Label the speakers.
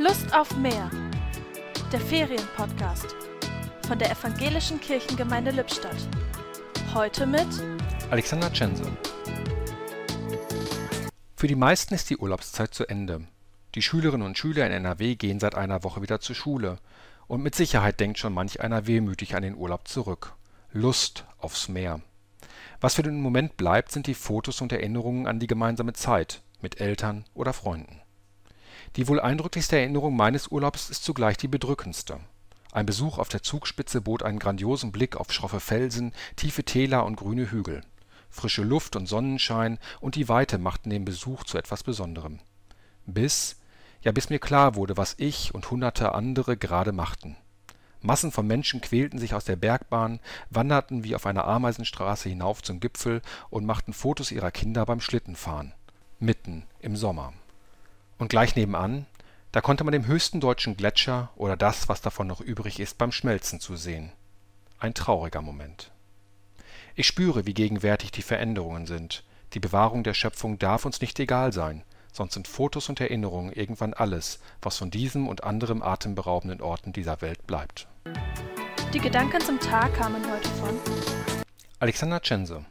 Speaker 1: Lust auf mehr. Der Ferienpodcast von der Evangelischen Kirchengemeinde Lippstadt. Heute mit
Speaker 2: Alexander Tschense. Für die meisten ist die Urlaubszeit zu Ende. Die Schülerinnen und Schüler in NRW gehen seit einer Woche wieder zur Schule. Und mit Sicherheit denkt schon manch einer wehmütig an den Urlaub zurück. Lust aufs Meer. Was für den Moment bleibt, sind die Fotos und Erinnerungen an die gemeinsame Zeit mit Eltern oder Freunden. Die wohl eindrücklichste Erinnerung meines Urlaubs ist zugleich die bedrückendste. Ein Besuch auf der Zugspitze bot einen grandiosen Blick auf schroffe Felsen, tiefe Täler und grüne Hügel. Frische Luft und Sonnenschein und die Weite machten den Besuch zu etwas Besonderem. Bis, ja bis mir klar wurde, was ich und hunderte andere gerade machten. Massen von Menschen quälten sich aus der Bergbahn, wanderten wie auf einer Ameisenstraße hinauf zum Gipfel und machten Fotos ihrer Kinder beim Schlittenfahren. Mitten im Sommer. Und gleich nebenan, da konnte man den höchsten deutschen Gletscher oder das, was davon noch übrig ist, beim Schmelzen zusehen. Ein trauriger Moment. Ich spüre, wie gegenwärtig die Veränderungen sind. Die Bewahrung der Schöpfung darf uns nicht egal sein, sonst sind Fotos und Erinnerungen irgendwann alles, was von diesem und anderen atemberaubenden Orten dieser Welt bleibt.
Speaker 1: Die Gedanken zum Tag kamen heute von
Speaker 2: Alexander Tschense